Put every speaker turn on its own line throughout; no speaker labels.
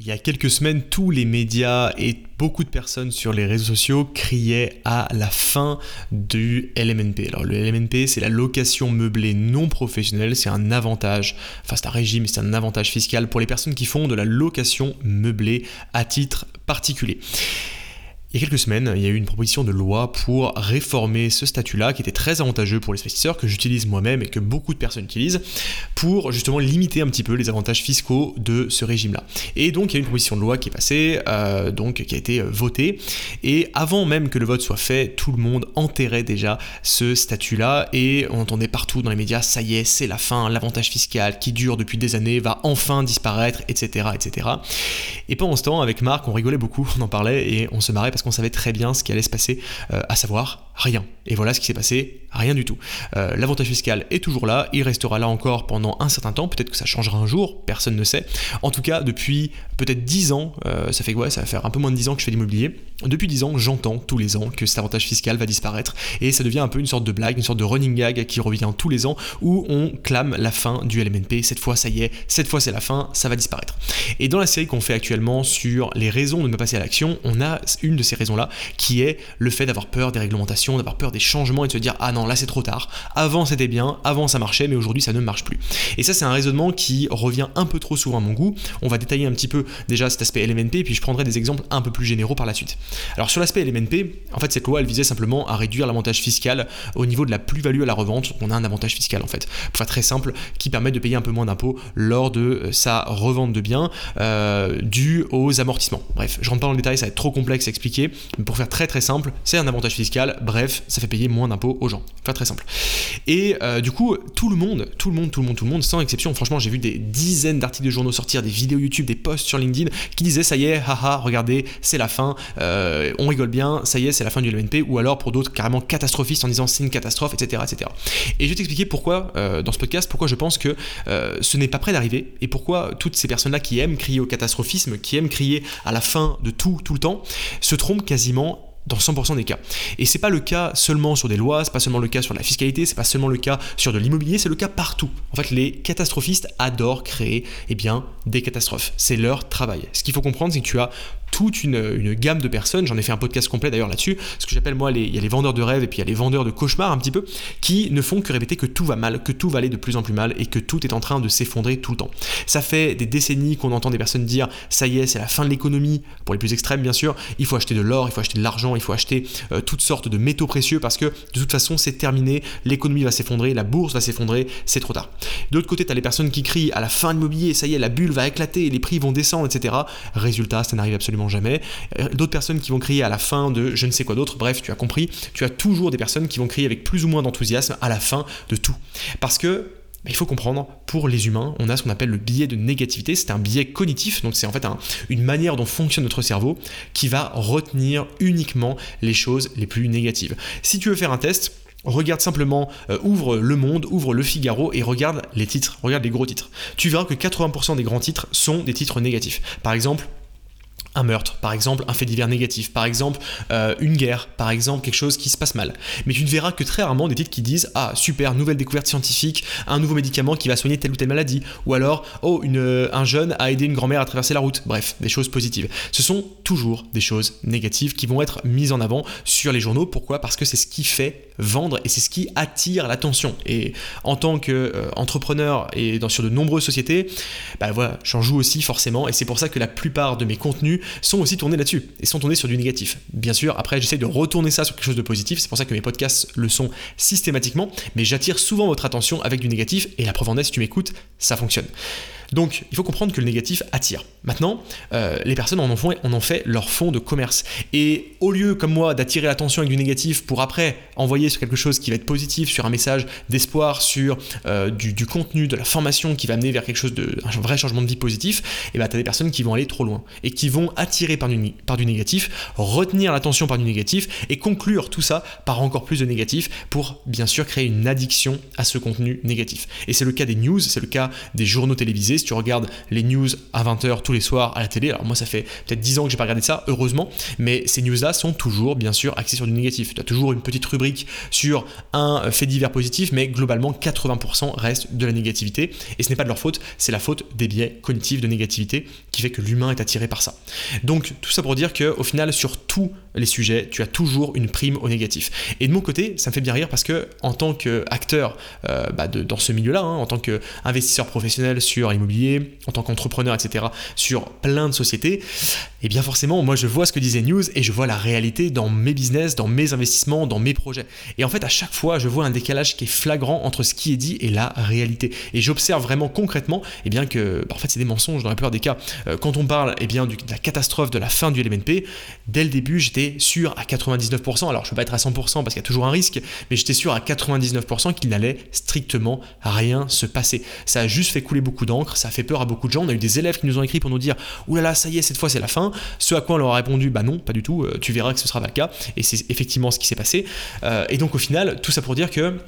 Il y a quelques semaines, tous les médias et beaucoup de personnes sur les réseaux sociaux criaient à la fin du LMNP. Alors le LMNP, c'est la location meublée non professionnelle, c'est un avantage, enfin c'est un régime, c'est un avantage fiscal pour les personnes qui font de la location meublée à titre particulier. Il y a quelques semaines, il y a eu une proposition de loi pour réformer ce statut-là qui était très avantageux pour les investisseurs, que j'utilise moi-même et que beaucoup de personnes utilisent, pour justement limiter un petit peu les avantages fiscaux de ce régime-là. Et donc il y a une proposition de loi qui est passée, euh, donc qui a été euh, votée, et avant même que le vote soit fait, tout le monde enterrait déjà ce statut-là, et on entendait partout dans les médias, ça y est, c'est la fin, l'avantage fiscal qui dure depuis des années va enfin disparaître, etc., etc. Et pendant ce temps, avec Marc, on rigolait beaucoup, on en parlait et on se marrait parce qu'on savait très bien ce qui allait se passer, euh, à savoir rien. Et voilà ce qui s'est passé, rien du tout. Euh, l'avantage fiscal est toujours là, il restera là encore pendant un certain temps, peut-être que ça changera un jour, personne ne sait. En tout cas, depuis peut-être 10 ans, euh, ça fait quoi? Ça va faire un peu moins de 10 ans que je fais l'immobilier. Depuis 10 ans, j'entends tous les ans que cet avantage fiscal va disparaître, et ça devient un peu une sorte de blague, une sorte de running gag qui revient tous les ans, où on clame la fin du LMNP, cette fois ça y est, cette fois c'est la fin, ça va disparaître. Et dans la série qu'on fait actuellement sur les raisons de ne pas passer à l'action, on a une de ces raisons-là, qui est le fait d'avoir peur des réglementations d'avoir peur des changements et de se dire ah non là c'est trop tard. Avant c'était bien, avant ça marchait, mais aujourd'hui ça ne marche plus. Et ça c'est un raisonnement qui revient un peu trop souvent à mon goût. On va détailler un petit peu déjà cet aspect LMNP, puis je prendrai des exemples un peu plus généraux par la suite. Alors sur l'aspect LMNP, en fait cette loi elle visait simplement à réduire l'avantage fiscal au niveau de la plus-value à la revente. On a un avantage fiscal en fait, pour faire très simple, qui permet de payer un peu moins d'impôts lors de euh, sa revente de biens euh, dû aux amortissements. Bref, je rentre pas dans le détail, ça va être trop complexe à expliquer, mais pour faire très très simple, c'est un avantage fiscal. Bref, ça fait payer moins d'impôts aux gens. Pas très simple. Et euh, du coup, tout le monde, tout le monde, tout le monde, tout le monde, sans exception, franchement, j'ai vu des dizaines d'articles de journaux sortir, des vidéos YouTube, des posts sur LinkedIn qui disaient ça y est, haha, regardez, c'est la fin, euh, on rigole bien, ça y est, c'est la fin du LMNP, ou alors pour d'autres carrément catastrophistes en disant c'est une catastrophe, etc. etc. Et je vais t'expliquer pourquoi, euh, dans ce podcast, pourquoi je pense que ce n'est pas prêt d'arriver et pourquoi toutes ces personnes-là qui aiment crier au catastrophisme, qui aiment crier à la fin de tout, tout le temps, se trompent quasiment dans 100% des cas. Et c'est pas le cas seulement sur des lois, c'est pas seulement le cas sur la fiscalité, c'est pas seulement le cas sur de l'immobilier, c'est le cas partout. En fait, les catastrophistes adorent créer eh bien, des catastrophes. C'est leur travail. Ce qu'il faut comprendre, c'est que tu as toute une, gamme de personnes, j'en ai fait un podcast complet d'ailleurs là-dessus, ce que j'appelle moi, les, il y a les vendeurs de rêves et puis il y a les vendeurs de cauchemars un petit peu, qui ne font que répéter que tout va mal, que tout va aller de plus en plus mal et que tout est en train de s'effondrer tout le temps. Ça fait des décennies qu'on entend des personnes dire ça y est, c'est la fin de l'économie, pour les plus extrêmes bien sûr, il faut acheter de l'or, il faut acheter de l'argent, il faut acheter euh, toutes sortes de métaux précieux parce que de toute façon c'est terminé, l'économie va s'effondrer, la bourse va s'effondrer, c'est trop tard. D'autre côté, tu as les personnes qui crient à la fin de l'immobilier, ça y est, la bulle va éclater, les prix vont descendre, etc. Résultat, ça n'arrive absolument jamais. Euh, d'autres personnes qui vont crier à la fin de je ne sais quoi d'autre, bref, tu as compris, tu as toujours des personnes qui vont crier avec plus ou moins d'enthousiasme à la fin de tout. Parce que il faut comprendre, pour les humains, on a ce qu'on appelle le biais de négativité, c'est un biais cognitif, donc c'est en fait une manière dont fonctionne notre cerveau qui va retenir uniquement les choses les plus négatives. Si tu veux faire un test, Regarde simplement, euh, ouvre Le Monde, ouvre Le Figaro et regarde les titres, regarde les gros titres. Tu verras que 80% des grands titres sont des titres négatifs. Par exemple, un meurtre, par exemple un fait divers négatif, par exemple euh, une guerre, par exemple quelque chose qui se passe mal. Mais tu ne verras que très rarement des titres qui disent Ah, super, nouvelle découverte scientifique, un nouveau médicament qui va soigner telle ou telle maladie, ou alors Oh, une, un jeune a aidé une grand-mère à traverser la route. Bref, des choses positives. Ce sont toujours des choses négatives qui vont être mises en avant sur les journaux. Pourquoi? Parce que c'est ce qui fait vendre et c'est ce qui attire l'attention. Et en tant qu'entrepreneur euh, et dans, sur de nombreuses sociétés, bah voilà, j'en joue aussi forcément et c'est pour ça que la plupart de mes contenus sont aussi tournés là-dessus et sont tournés sur du négatif. Bien sûr, après j'essaie de retourner ça sur quelque chose de positif, c'est pour ça que mes podcasts le sont systématiquement, mais j'attire souvent votre attention avec du négatif et la preuve en est, si tu m'écoutes, ça fonctionne. Donc il faut comprendre que le négatif attire. Maintenant, euh, les personnes en ont, fait, en fait leur fond de commerce. Et au lieu, comme moi, d'attirer l'attention avec du négatif pour après envoyer sur quelque chose qui va être positif, sur un message d'espoir, sur euh, du, contenu, de la formation qui va amener vers quelque chose de un vrai changement de vie positif, et eh bien tu as des personnes qui vont aller trop loin et qui vont attirer par du négatif, retenir l'attention par du négatif et conclure tout ça par encore plus de négatif pour bien sûr créer une addiction à ce contenu négatif. Et c'est le cas des news, c'est le cas des journaux télévisés, si tu regardes les news à 20h tous les soirs à la télé, alors moi ça fait peut-être 10 ans que j'ai pas regardé ça, heureusement, mais ces news-là sont toujours bien sûr axées sur du négatif. Tu as toujours une petite rubrique sur un fait divers positif, mais globalement 80% reste de la négativité. Et ce n'est pas de leur faute, c'est la faute des biais cognitifs de négativité qui fait que l'humain est attiré par ça. Donc tout ça pour dire qu'au final, sur tous les sujets, tu as toujours une prime au négatif. Et de mon côté, ça me fait bien rire parce que en tant qu'acteur euh, bah dans ce milieu-là, hein, en tant qu'investisseur professionnel sur l'immobilier, en tant qu'entrepreneur, etc., sur plein de sociétés, et eh bien forcément, moi je vois ce que disait News et je vois la réalité dans mes business, dans mes investissements, dans mes projets. Et en fait, à chaque fois, je vois un décalage qui est flagrant entre ce qui est dit et la réalité. Et j'observe vraiment concrètement et eh bien que bah, en fait, c'est des mensonges dans la plupart des cas. Euh, quand on parle et eh bien, de la catastrophe de la fin du LMNP, dès le début, sûr à 99%. Alors, je ne peux pas être à 100% parce qu'il y a toujours un risque, mais j'étais sûr à 99% qu'il n'allait strictement rien se passer. Ça a juste fait couler beaucoup d'encre, ça a fait peur à beaucoup de gens. On a eu des élèves qui nous ont écrit pour nous dire Oulala, ça y est, cette fois c'est la fin. Ce à quoi on leur a répondu Bah non, pas du tout, euh, tu verras que ce sera pas le cas. Et c'est effectivement ce qui s'est passé. Euh, et donc, au final, tout ça pour dire que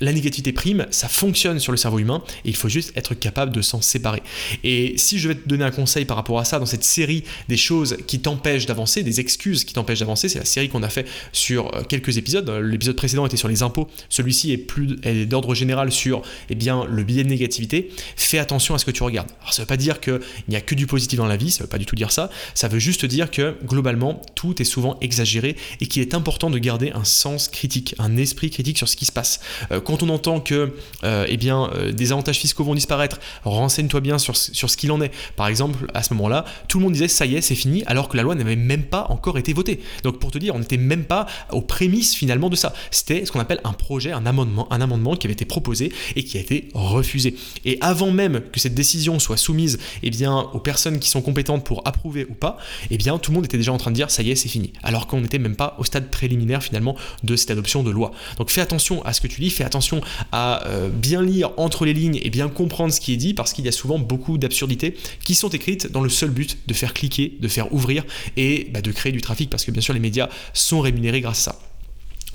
la négativité prime, ça fonctionne sur le cerveau humain et il faut juste être capable de s'en séparer. Et si je vais te donner un conseil par rapport à ça, dans cette série des choses qui t'empêchent d'avancer, des excuses qui t'empêchent d'avancer, c'est la série qu'on a fait sur euh, quelques épisodes. L'épisode précédent était sur les impôts, celui-ci est plus d'ordre général sur eh bien, le biais de négativité. Fais attention à ce que tu regardes. Alors ça veut pas dire qu'il n'y a que du positif dans la vie, ça veut pas du tout dire ça. Ça veut juste dire que globalement, tout est souvent exagéré et qu'il est important de garder un sens critique, un esprit critique sur ce qui se passe. Euh, quand on entend que euh, eh bien, des avantages fiscaux vont disparaître, renseigne-toi bien sur, sur ce qu'il en est. Par exemple, à ce moment-là, tout le monde disait ça y est, c'est fini, alors que la loi n'avait même pas encore été votée. Donc pour te dire, on n'était même pas aux prémices finalement de ça. C'était ce qu'on appelle un projet, un amendement, un amendement qui avait été proposé et qui a été refusé. Et avant même que cette décision soit soumise eh bien, aux personnes qui sont compétentes pour approuver ou pas, eh bien, tout le monde était déjà en train de dire ça y est, c'est fini. Alors qu'on n'était même pas au stade préliminaire finalement de cette adoption de loi. Donc fais attention à ce que tu lis, fais attention à euh, bien lire entre les lignes et bien comprendre ce qui est dit parce qu'il y a souvent beaucoup d'absurdités qui sont écrites dans le seul but de faire cliquer, de faire ouvrir et bah, de créer du trafic parce que bien sûr les médias sont rémunérés grâce à ça.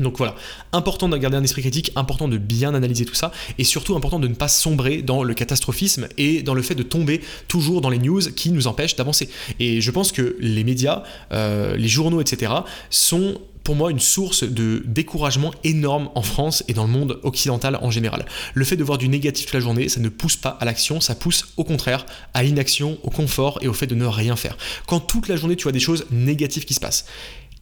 Donc voilà, important de garder un esprit critique, important de bien analyser tout ça, et surtout important de ne pas sombrer dans le catastrophisme et dans le fait de tomber toujours dans les news qui nous empêchent d'avancer. Et je pense que les médias, euh, les journaux, etc., sont pour moi une source de découragement énorme en France et dans le monde occidental en général. Le fait de voir du négatif toute la journée, ça ne pousse pas à l'action, ça pousse au contraire à l'inaction, au confort et au fait de ne rien faire. Quand toute la journée tu vois des choses négatives qui se passent,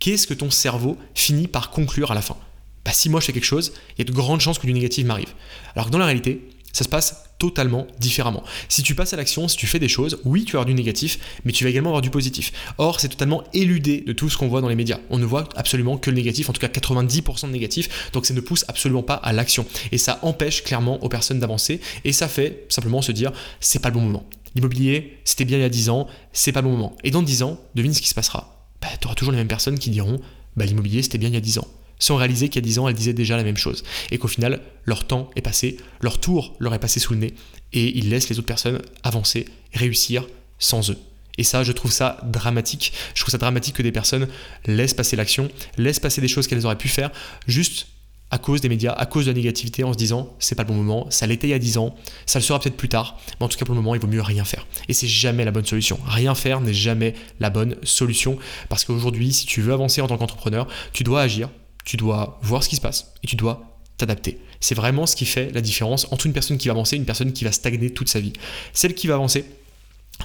qu'est-ce que ton cerveau finit par conclure à la fin bah, si moi je fais quelque chose, il y a de grandes chances que du négatif m'arrive. Alors que dans la réalité, ça se passe totalement différemment. Si tu passes à l'action, si tu fais des choses, oui, tu vas avoir du négatif, mais tu vas également avoir du positif. Or, c'est totalement éludé de tout ce qu'on voit dans les médias. On ne voit absolument que le négatif, en tout cas 90% de négatif, donc ça ne pousse absolument pas à l'action. Et ça empêche clairement aux personnes d'avancer, et ça fait simplement se dire, c'est pas le bon moment. L'immobilier, c'était bien il y a 10 ans, c'est pas le bon moment. Et dans 10 ans, devine ce qui se passera. Bah, tu auras toujours les mêmes personnes qui diront, bah, l'immobilier, c'était bien il y a 10 ans sans réaliser qu'il y a 10 ans, elles disaient déjà la même chose. Et qu'au final, leur temps est passé, leur tour leur est passé sous le nez, et ils laissent les autres personnes avancer, réussir sans eux. Et ça, je trouve ça dramatique. Je trouve ça dramatique que des personnes laissent passer l'action, laissent passer des choses qu'elles auraient pu faire, juste à cause des médias, à cause de la négativité, en se disant c'est pas le bon moment, ça l'était il y a 10 ans, ça le sera peut-être plus tard, mais en tout cas pour le moment il vaut mieux rien faire. Et c'est jamais la bonne solution. Rien faire n'est jamais la bonne solution parce qu'aujourd'hui, si tu veux avancer en tant qu'entrepreneur, tu dois agir, tu dois voir ce qui se passe et tu dois t'adapter. C'est vraiment ce qui fait la différence entre une personne qui va avancer et une personne qui va stagner toute sa vie. Celle qui va avancer,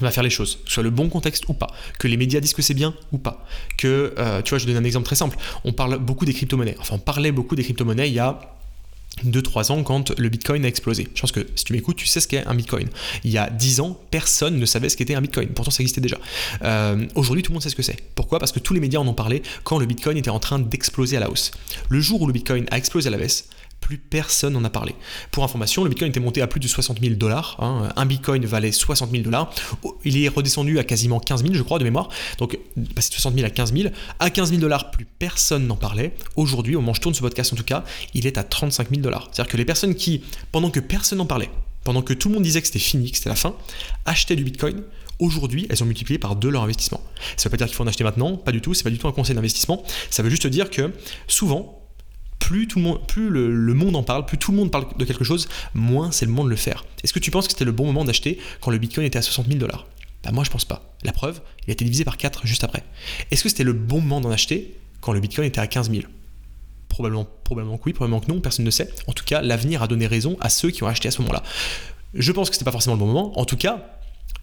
va faire les choses, soit le bon contexte ou pas, que les médias disent que c'est bien ou pas, que, euh, tu vois, je donne un exemple très simple, on parle beaucoup des crypto-monnaies, enfin on parlait beaucoup des crypto-monnaies il y a 2-3 ans quand le Bitcoin a explosé. Je pense que si tu m'écoutes, tu sais ce qu'est un Bitcoin. Il y a 10 ans, personne ne savait ce qu'était un Bitcoin. Pourtant, ça existait déjà. Euh, aujourd'hui, tout le monde sait ce que c'est. Pourquoi? Parce que tous les médias en ont parlé quand le Bitcoin était en train d'exploser à la hausse. Le jour où le Bitcoin a explosé à la baisse, plus personne n'en a parlé. Pour information, le Bitcoin était monté à plus de 60 000 dollars. Hein. Un Bitcoin valait 60 000 dollars. Il est redescendu à quasiment 15 000, je crois, de mémoire. Donc, passé de 60 000 à 15 000. À 15 000 dollars, plus personne n'en parlait. Aujourd'hui, au moment où je tourne ce podcast en tout cas, il est à 35 000 dollars. C'est-à-dire que les personnes qui, pendant que personne n'en parlait, pendant que tout le monde disait que c'était fini, que c'était la fin, achetaient du Bitcoin, aujourd'hui, elles ont multiplié par deux leur investissement. Ça ne veut pas dire qu'il faut en acheter maintenant, pas du tout, c'est pas du tout un conseil d'investissement. Ça veut juste dire que souvent, plus, le, monde, en parle, plus tout le monde parle de quelque chose, moins c'est le moment de le faire. Est-ce que tu penses que c'était le bon moment d'acheter quand le Bitcoin était à 60 000 dollars? Bah moi je pense pas. La preuve, il a été divisé par 4 juste après. Est-ce que c'était le bon moment d'en acheter quand le Bitcoin était à 15 000 Probablement, probablement que oui, probablement que non, personne ne sait. En tout cas, l'avenir a donné raison à ceux qui ont acheté à ce moment-là. Je pense que c'était pas forcément le bon moment. En tout cas,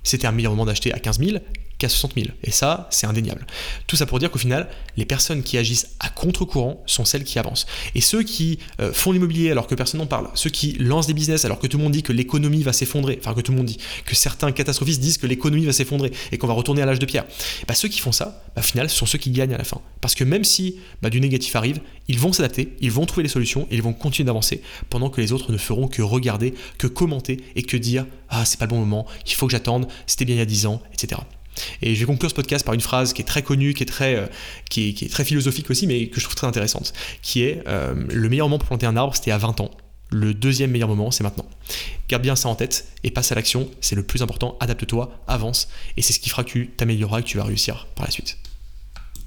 c'était un meilleur moment d'acheter à 15 000 qu'à 60 000. Et ça, c'est indéniable. Tout ça pour dire qu'au final, les personnes qui agissent à contre-courant sont celles qui avancent. Et ceux qui euh, font l'immobilier alors que personne n'en parle, ceux qui lancent des business alors que tout le monde dit que l'économie va s'effondrer, enfin que tout le monde dit, que certains catastrophistes disent que l'économie va s'effondrer et qu'on va retourner à l'âge de pierre, bah, ceux qui font ça, bah, au final, sont ceux qui gagnent à la fin. Parce que même si bah, du négatif arrive, ils vont s'adapter, ils vont trouver les solutions et ils vont continuer d'avancer pendant que les autres ne feront que regarder, que commenter et que dire Ah, c'est pas le bon moment, il faut que j'attende, c'était bien il y a 10 ans, etc. Et je vais conclure ce podcast par une phrase qui est très connue, qui est très, euh, qui, est, très philosophique aussi, mais que je trouve très intéressante, qui est euh, le meilleur moment pour planter un arbre, c'était à 20 ans. Le deuxième meilleur moment, c'est maintenant. Garde bien ça en tête et passe à l'action, c'est le plus important, adapte-toi, avance, et c'est ce qui fera que tu t'amélioreras et que tu vas réussir par la suite.